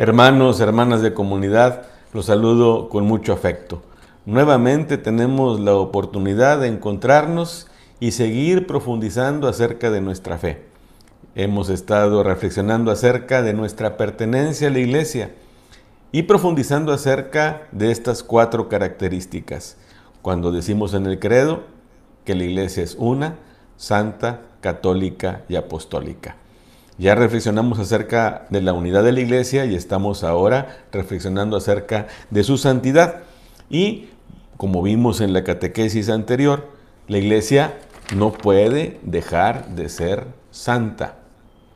Hermanos, hermanas de comunidad, los saludo con mucho afecto. Nuevamente tenemos la oportunidad de encontrarnos y seguir profundizando acerca de nuestra fe. Hemos estado reflexionando acerca de nuestra pertenencia a la iglesia y profundizando acerca de estas cuatro características. Cuando decimos en el credo que la iglesia es una, santa, católica y apostólica. Ya reflexionamos acerca de la unidad de la iglesia y estamos ahora reflexionando acerca de su santidad. Y como vimos en la catequesis anterior, la iglesia no puede dejar de ser santa.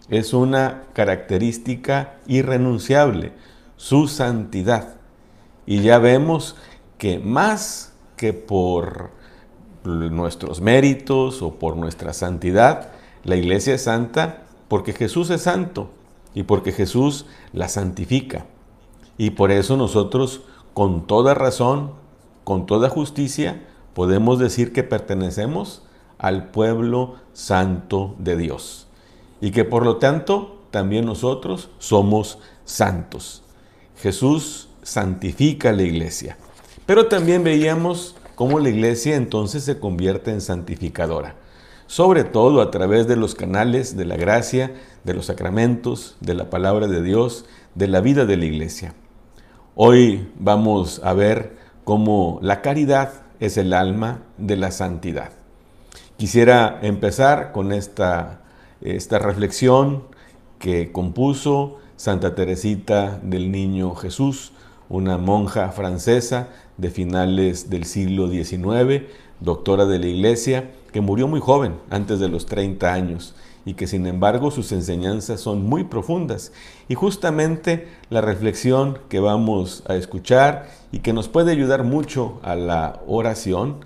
Es una característica irrenunciable, su santidad. Y ya vemos que más que por nuestros méritos o por nuestra santidad, la iglesia es santa porque Jesús es santo y porque Jesús la santifica. Y por eso nosotros, con toda razón, con toda justicia, podemos decir que pertenecemos al pueblo santo de Dios. Y que por lo tanto también nosotros somos santos. Jesús santifica la iglesia. Pero también veíamos cómo la iglesia entonces se convierte en santificadora sobre todo a través de los canales de la gracia, de los sacramentos, de la palabra de Dios, de la vida de la iglesia. Hoy vamos a ver cómo la caridad es el alma de la santidad. Quisiera empezar con esta, esta reflexión que compuso Santa Teresita del Niño Jesús, una monja francesa de finales del siglo XIX, doctora de la Iglesia, que murió muy joven, antes de los 30 años, y que sin embargo sus enseñanzas son muy profundas. Y justamente la reflexión que vamos a escuchar y que nos puede ayudar mucho a la oración,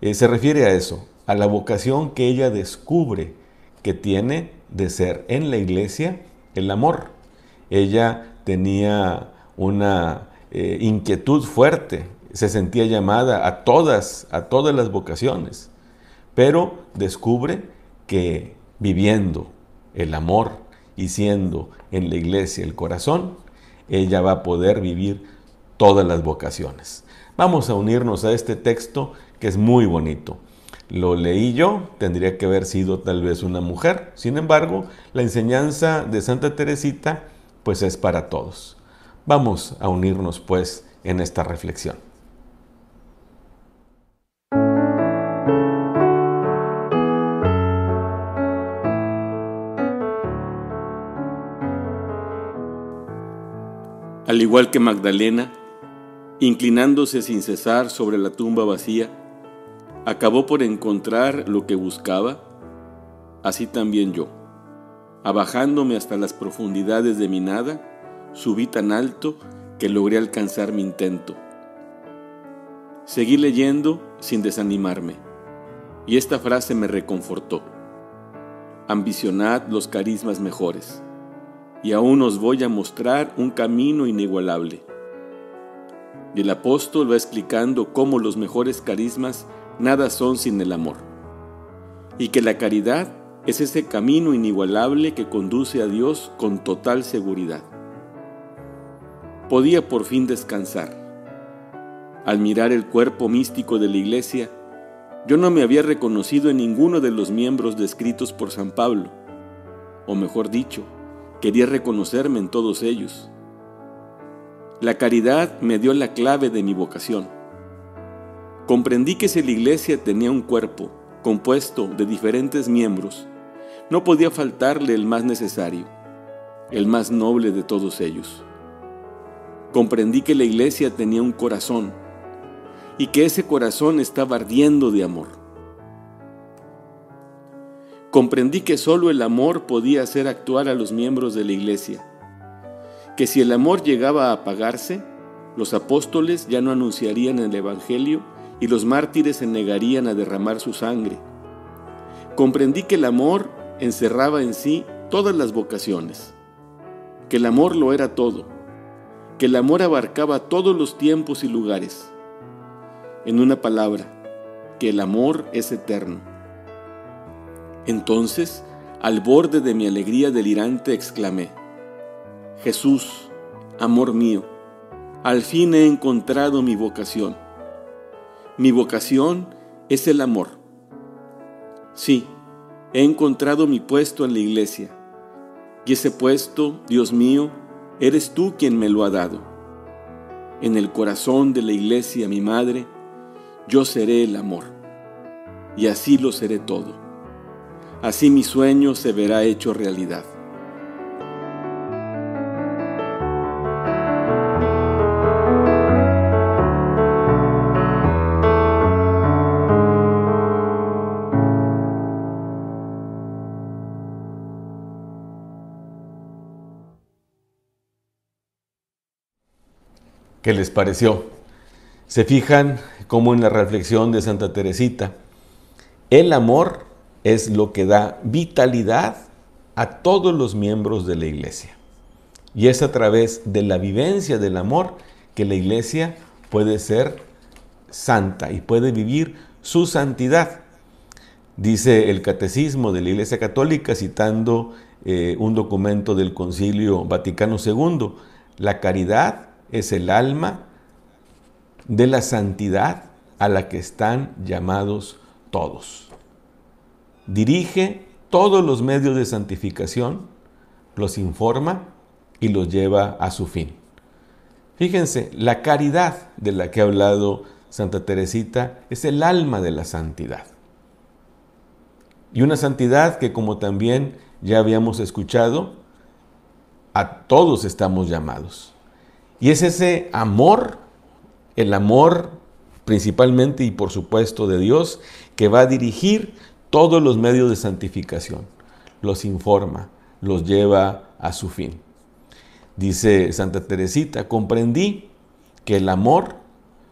eh, se refiere a eso, a la vocación que ella descubre que tiene de ser en la iglesia el amor. Ella tenía una eh, inquietud fuerte, se sentía llamada a todas, a todas las vocaciones pero descubre que viviendo el amor y siendo en la iglesia el corazón, ella va a poder vivir todas las vocaciones. Vamos a unirnos a este texto que es muy bonito. Lo leí yo, tendría que haber sido tal vez una mujer. Sin embargo, la enseñanza de Santa Teresita pues es para todos. Vamos a unirnos pues en esta reflexión. Al igual que Magdalena, inclinándose sin cesar sobre la tumba vacía, acabó por encontrar lo que buscaba, así también yo, abajándome hasta las profundidades de mi nada, subí tan alto que logré alcanzar mi intento. Seguí leyendo sin desanimarme, y esta frase me reconfortó. Ambicionad los carismas mejores y aún os voy a mostrar un camino inigualable. Y el apóstol va explicando cómo los mejores carismas nada son sin el amor, y que la caridad es ese camino inigualable que conduce a Dios con total seguridad. Podía por fin descansar. Al mirar el cuerpo místico de la iglesia, yo no me había reconocido en ninguno de los miembros descritos por San Pablo, o mejor dicho, Quería reconocerme en todos ellos. La caridad me dio la clave de mi vocación. Comprendí que si la iglesia tenía un cuerpo compuesto de diferentes miembros, no podía faltarle el más necesario, el más noble de todos ellos. Comprendí que la iglesia tenía un corazón y que ese corazón estaba ardiendo de amor. Comprendí que solo el amor podía hacer actuar a los miembros de la iglesia, que si el amor llegaba a apagarse, los apóstoles ya no anunciarían el Evangelio y los mártires se negarían a derramar su sangre. Comprendí que el amor encerraba en sí todas las vocaciones, que el amor lo era todo, que el amor abarcaba todos los tiempos y lugares. En una palabra, que el amor es eterno. Entonces, al borde de mi alegría delirante, exclamé, Jesús, amor mío, al fin he encontrado mi vocación. Mi vocación es el amor. Sí, he encontrado mi puesto en la iglesia. Y ese puesto, Dios mío, eres tú quien me lo ha dado. En el corazón de la iglesia, mi madre, yo seré el amor. Y así lo seré todo. Así mi sueño se verá hecho realidad. ¿Qué les pareció? Se fijan como en la reflexión de Santa Teresita, el amor es lo que da vitalidad a todos los miembros de la iglesia. Y es a través de la vivencia del amor que la iglesia puede ser santa y puede vivir su santidad. Dice el Catecismo de la Iglesia Católica, citando eh, un documento del Concilio Vaticano II, la caridad es el alma de la santidad a la que están llamados todos. Dirige todos los medios de santificación, los informa y los lleva a su fin. Fíjense, la caridad de la que ha hablado Santa Teresita es el alma de la santidad. Y una santidad que como también ya habíamos escuchado, a todos estamos llamados. Y es ese amor, el amor principalmente y por supuesto de Dios, que va a dirigir todos los medios de santificación. Los informa, los lleva a su fin. Dice Santa Teresita, comprendí que el amor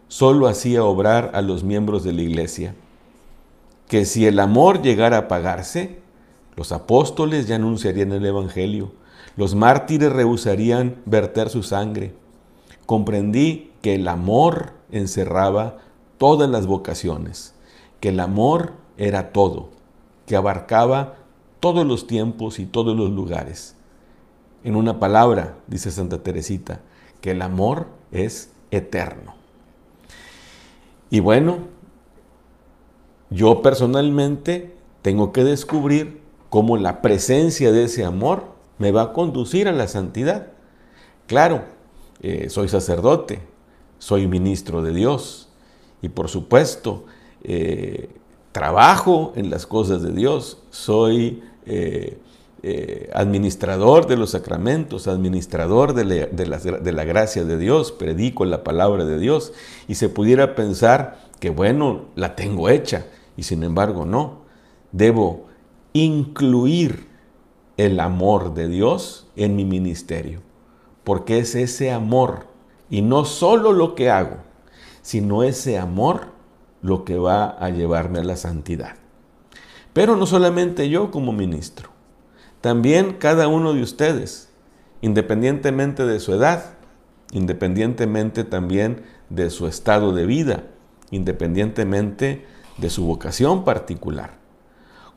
solo hacía obrar a los miembros de la iglesia, que si el amor llegara a pagarse, los apóstoles ya anunciarían el Evangelio, los mártires rehusarían verter su sangre, comprendí que el amor encerraba todas las vocaciones, que el amor era todo, que abarcaba todos los tiempos y todos los lugares. En una palabra, dice Santa Teresita, que el amor es eterno. Y bueno, yo personalmente tengo que descubrir cómo la presencia de ese amor me va a conducir a la santidad. Claro, eh, soy sacerdote, soy ministro de Dios y por supuesto eh, trabajo en las cosas de Dios, soy eh, administrador de los sacramentos, administrador de la, gracia de Dios, predico la palabra de Dios y se pudiera pensar que bueno, la tengo hecha y sin embargo no, debo incluir el amor de Dios en mi ministerio porque es ese amor, y no solo lo que hago, sino ese amor lo que va a llevarme a la santidad. Pero no solamente yo como ministro, también cada uno de ustedes, independientemente de su edad, independientemente también de su estado de vida, independientemente de su vocación particular.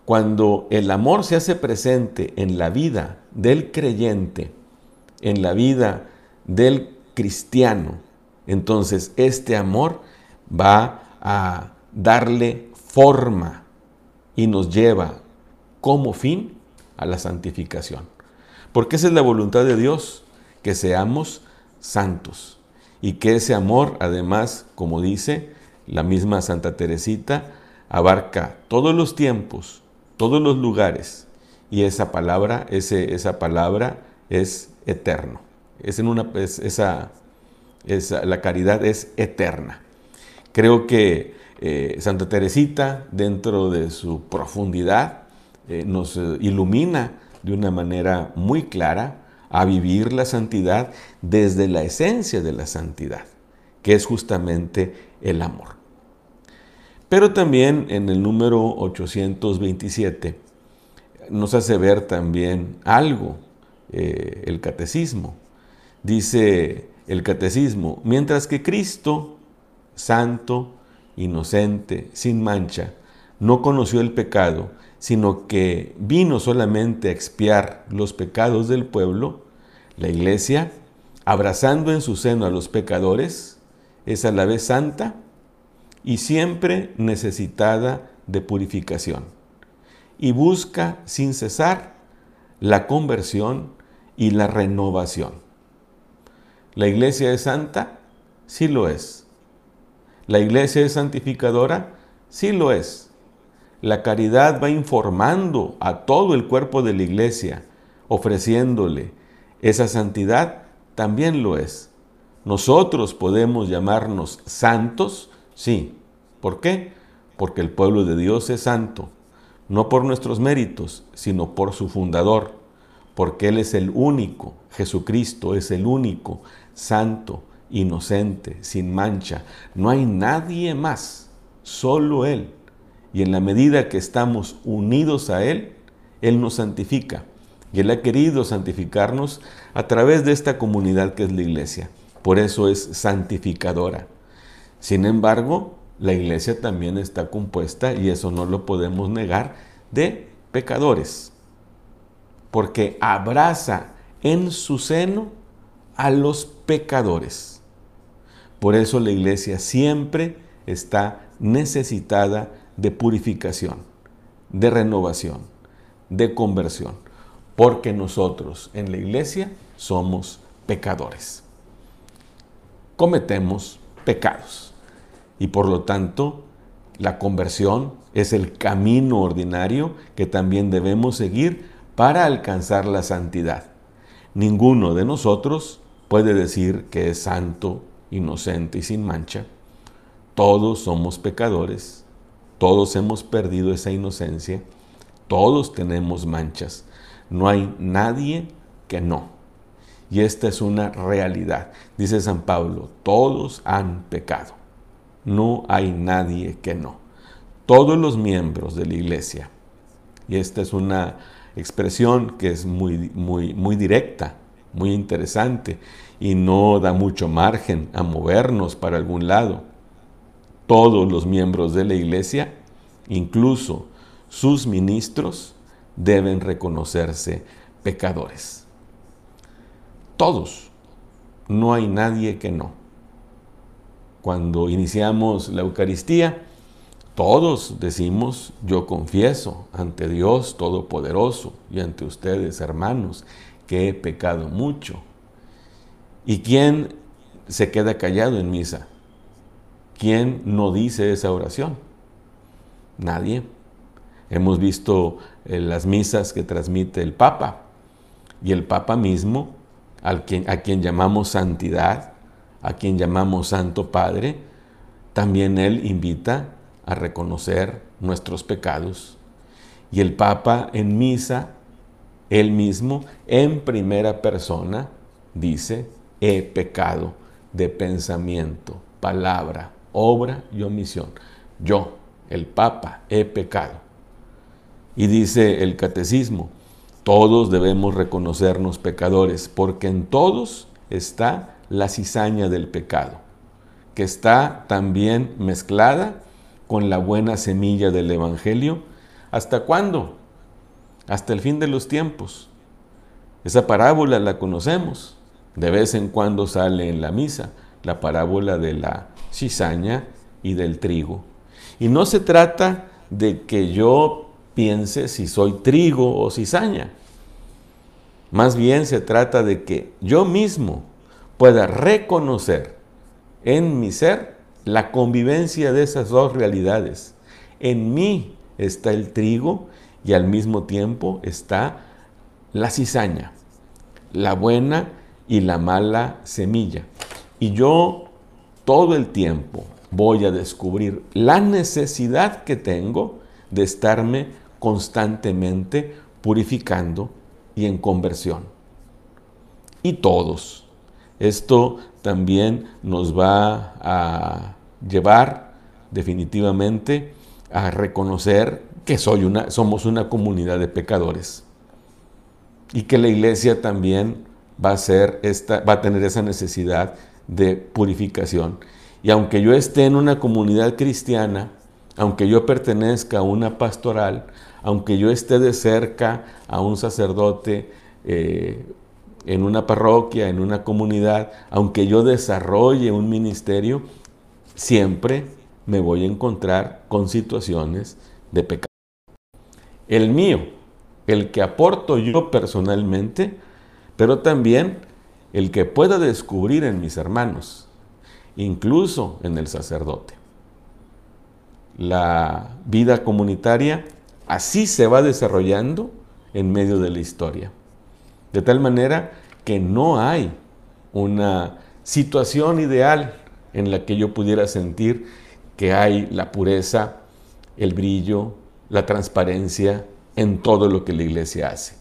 Cuando el amor se hace presente en la vida del creyente, en la vida del cristiano, entonces este amor va a darle forma y nos lleva como fin a la santificación. Porque esa es la voluntad de Dios, que seamos santos y que ese amor, además, como dice la misma Santa Teresita, abarca todos los tiempos, todos los lugares y esa palabra, ese, esa palabra es eterno. Es en una, esa, la caridad es eterna. Creo que eh, Santa Teresita, dentro de su profundidad, eh, nos eh, ilumina de una manera muy clara a vivir la santidad desde la esencia de la santidad, que es justamente el amor. Pero también en el número 827 nos hace ver también algo el catecismo. Dice el catecismo, mientras que Cristo, santo, inocente, sin mancha, no conoció el pecado, sino que vino solamente a expiar los pecados del pueblo, la iglesia abrazando en su seno a los pecadores, es a la vez santa y siempre necesitada de purificación, y busca sin cesar la conversión y la renovación. ¿La iglesia es santa? Sí lo es. ¿La iglesia es santificadora? Sí lo es. La caridad va informando a todo el cuerpo de la iglesia, ofreciéndole esa santidad, también lo es. Nosotros podemos llamarnos santos, sí. ¿Por qué? Porque el pueblo de Dios es santo, no por nuestros méritos, sino por su fundador, porque Él es el único, Jesucristo es el único, santo, inocente, sin mancha. No hay nadie más, solo Él. Y en la medida que estamos unidos a Él, Él nos santifica. Y Él ha querido santificarnos a través de esta comunidad que es la iglesia. Por eso es santificadora. Sin embargo, la iglesia también está compuesta, y eso no lo podemos negar, de pecadores. Porque abraza en su seno a los pecadores. Por eso la iglesia siempre está necesitada de purificación, de renovación, de conversión, porque nosotros en la iglesia somos pecadores. Cometemos pecados y por lo tanto la conversión es el camino ordinario que también debemos seguir para alcanzar la santidad. Ninguno de nosotros puede decir que es santo inocente y sin mancha. Todos somos pecadores, todos hemos perdido esa inocencia, todos tenemos manchas. No hay nadie que no. Y esta es una realidad. Dice San Pablo, todos han pecado. No hay nadie que no. Todos los miembros de la iglesia. Y esta es una expresión que es muy, muy, muy directa, muy interesante y no da mucho margen a movernos para algún lado. Todos los miembros de la iglesia, incluso sus ministros, deben reconocerse pecadores. Todos. No hay nadie que no. Cuando iniciamos la Eucaristía, todos decimos, yo confieso ante Dios Todopoderoso y ante ustedes, hermanos, que he pecado mucho ¿Y quién se queda callado en misa? ¿Quién no dice esa oración? Nadie. Hemos visto eh, las misas que transmite el Papa y el Papa mismo, quien, a quien llamamos santidad, a quien llamamos Santo Padre, también él invita a reconocer nuestros pecados. Y el Papa en misa, él mismo, en primera persona, dice, he pecado de pensamiento, palabra, obra y omisión. Yo, el Papa, he pecado. Y dice el catecismo, todos debemos reconocernos pecadores, porque en todos está la cizaña del pecado, que está también mezclada con la buena semilla del Evangelio. ¿Hasta cuándo? Hasta el fin de los tiempos. Esa parábola la conocemos. De vez en cuando sale en la misa la parábola de la cizaña y del trigo. Y no se trata de que yo piense si soy trigo o cizaña. Más bien se trata de que yo mismo pueda reconocer en mi ser la convivencia de esas dos realidades. En mí está el trigo y al mismo tiempo está la cizaña, la buena y la mala semilla. Y yo todo el tiempo voy a descubrir la necesidad que tengo de estarme constantemente purificando y en conversión. Y todos. Esto también nos va a llevar definitivamente a reconocer que soy una, somos una comunidad de pecadores y que la iglesia también va a, ser esta, va a tener esa necesidad de purificación. Y aunque yo esté en una comunidad cristiana, aunque yo pertenezca a una pastoral, aunque yo esté de cerca a un sacerdote eh, en una parroquia, en una comunidad, aunque yo desarrolle un ministerio, siempre me voy a encontrar con situaciones de pecado. El mío, el que aporto yo personalmente, pero también el que pueda descubrir en mis hermanos, incluso en el sacerdote. La vida comunitaria así se va desarrollando en medio de la historia. De tal manera que no hay una situación ideal en la que yo pudiera sentir que hay la pureza, el brillo, la transparencia en todo lo que la iglesia hace.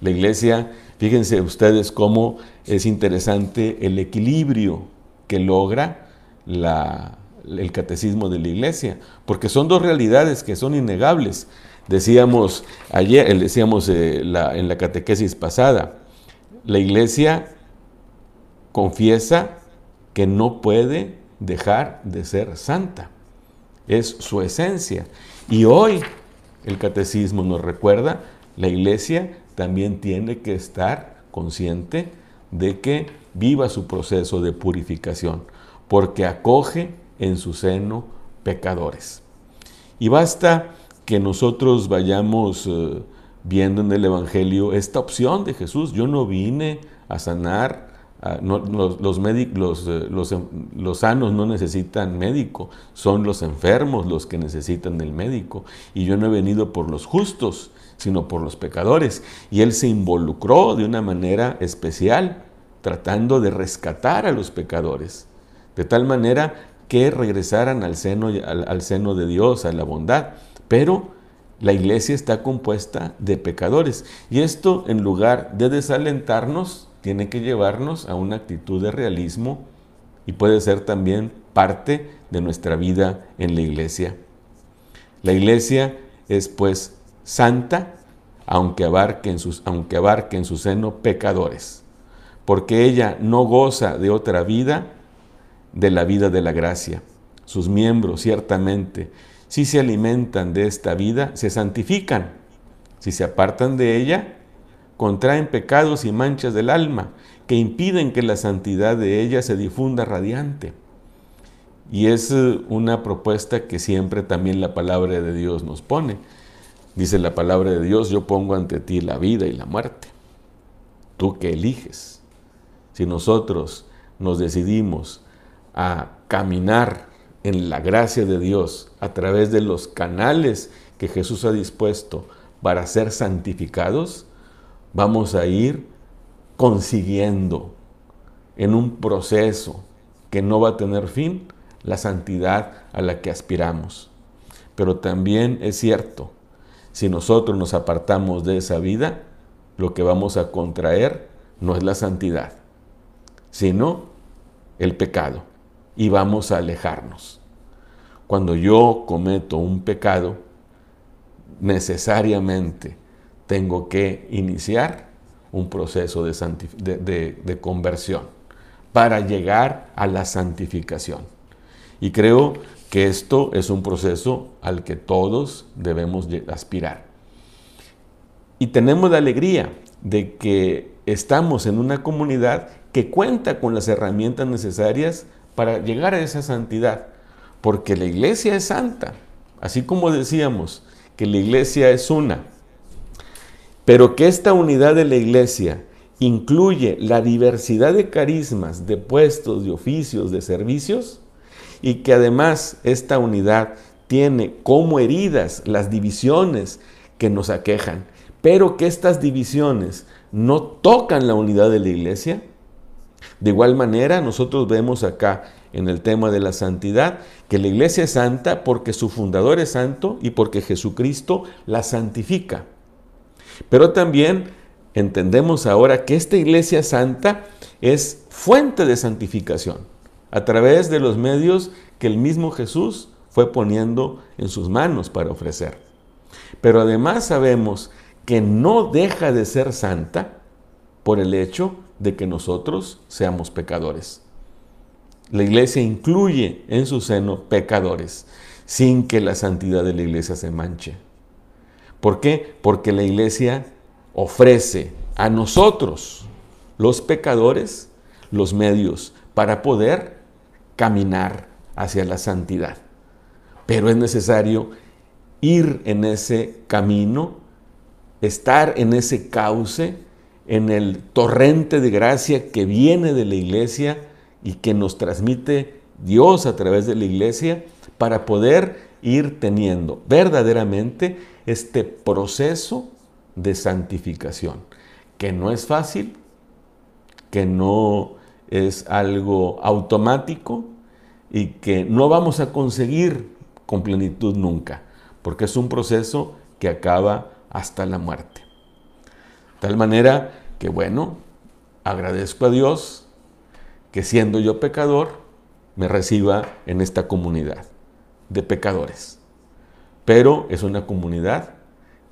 La iglesia, fíjense ustedes cómo es interesante el equilibrio que logra el catecismo de la iglesia, porque son dos realidades que son innegables. Decíamos ayer, eh, decíamos eh, en la catequesis pasada, la iglesia confiesa que no puede dejar de ser santa. Es su esencia. Y hoy el catecismo nos recuerda, la iglesia también tiene que estar consciente de que viva su proceso de purificación, porque acoge en su seno pecadores. Y basta que nosotros vayamos eh, viendo en el Evangelio esta opción de Jesús. Yo no vine a sanar los, médicos, eh, em, los, sanos no necesitan médico, son los enfermos los que necesitan del médico. Y yo no he venido por los justos, sino por los pecadores. Y él se involucró de una manera especial, tratando de rescatar a los pecadores, de tal manera que regresaran al seno, al seno de Dios, a la bondad. Pero la iglesia está compuesta de pecadores. Y esto, en lugar de desalentarnos, tiene que llevarnos a una actitud de realismo y puede ser también parte de nuestra vida en la iglesia. La iglesia es pues santa, aunque abarque en, aunque abarque en su seno pecadores, porque ella no goza de otra vida de la vida de la gracia. Sus miembros, ciertamente, si se alimentan de esta vida, se santifican. Si se apartan de ella, contraen pecados y manchas del alma que impiden que la santidad de ella se difunda radiante. Y es eh, una propuesta que siempre también la palabra de Dios nos pone. Dice la palabra de Dios, yo pongo ante ti la vida y la muerte. Tú que eliges. Si nosotros nos decidimos a caminar en la gracia de Dios a través de los canales que Jesús ha dispuesto para ser santificados, vamos a ir consiguiendo en un proceso que no va a tener fin la santidad a la que aspiramos. Pero también es cierto, si nosotros nos apartamos de esa vida, lo que vamos a contraer no es la santidad, sino el pecado. Y vamos a alejarnos. Cuando yo cometo un pecado, necesariamente tengo que iniciar un proceso de, conversión para llegar a la santificación. Y creo que esto es un proceso al que todos debemos aspirar. Y tenemos la alegría de que estamos en una comunidad que cuenta con las herramientas necesarias para llegar a esa santidad, porque la iglesia es santa, así como decíamos que la iglesia es una, pero que esta unidad de la iglesia incluye la diversidad de carismas, de puestos, de oficios, de servicios, y que además esta unidad tiene como heridas las divisiones que nos aquejan, pero que estas divisiones no tocan la unidad de la iglesia. De igual manera, nosotros vemos acá en el tema de la santidad que la iglesia es santa porque su fundador es santo y porque Jesucristo la santifica. Pero también entendemos ahora que esta iglesia santa es fuente de santificación a través de los medios que el mismo Jesús fue poniendo en sus manos para ofrecer. Pero además sabemos que no deja de ser santa por el hecho de que nosotros seamos pecadores. La iglesia incluye en su seno pecadores sin que la santidad de la iglesia se manche. ¿Por qué? Porque la iglesia ofrece a nosotros los pecadores los medios para poder caminar hacia la santidad. Pero es necesario ir en ese camino, estar en ese cauce, en el torrente de gracia que viene de la iglesia y que nos transmite Dios a través de la iglesia para poder ir teniendo verdaderamente este proceso de santificación, que no es fácil, que no es algo automático y que no vamos a conseguir con plenitud nunca, porque es un proceso que acaba hasta la muerte. De tal manera que, bueno, agradezco a Dios que siendo yo pecador, me reciba en esta comunidad de pecadores. Pero es una comunidad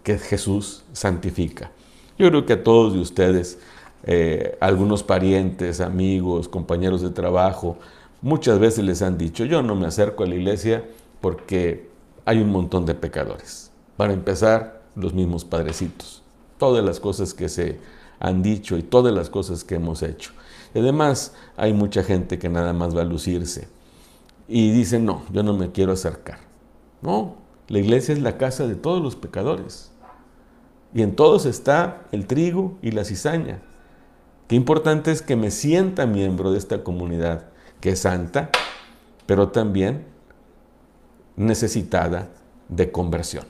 que Jesús santifica. Yo creo que a todos de ustedes, eh, algunos parientes, amigos, compañeros de trabajo, muchas veces les han dicho, yo no me acerco a la iglesia porque hay un montón de pecadores. Para empezar, los mismos padrecitos. Todas las cosas que se han dicho y todas las cosas que hemos hecho. Y además, hay mucha gente que nada más va a lucirse y dice, no, yo no me quiero acercar. No, la iglesia es la casa de todos los pecadores. Y en todos está el trigo y la cizaña. Qué importante es que me sienta miembro de esta comunidad que es santa, pero también necesitada de conversión.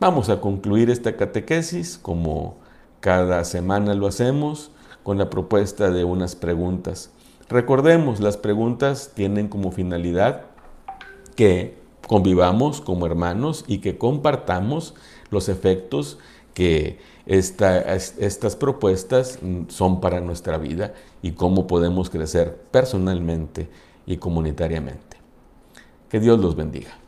Vamos a concluir esta catequesis como cada semana lo hacemos con la propuesta de unas preguntas. Recordemos, las preguntas tienen como finalidad que convivamos como hermanos y que compartamos los efectos que estas propuestas son para nuestra vida y cómo podemos crecer personalmente y comunitariamente. Que Dios los bendiga.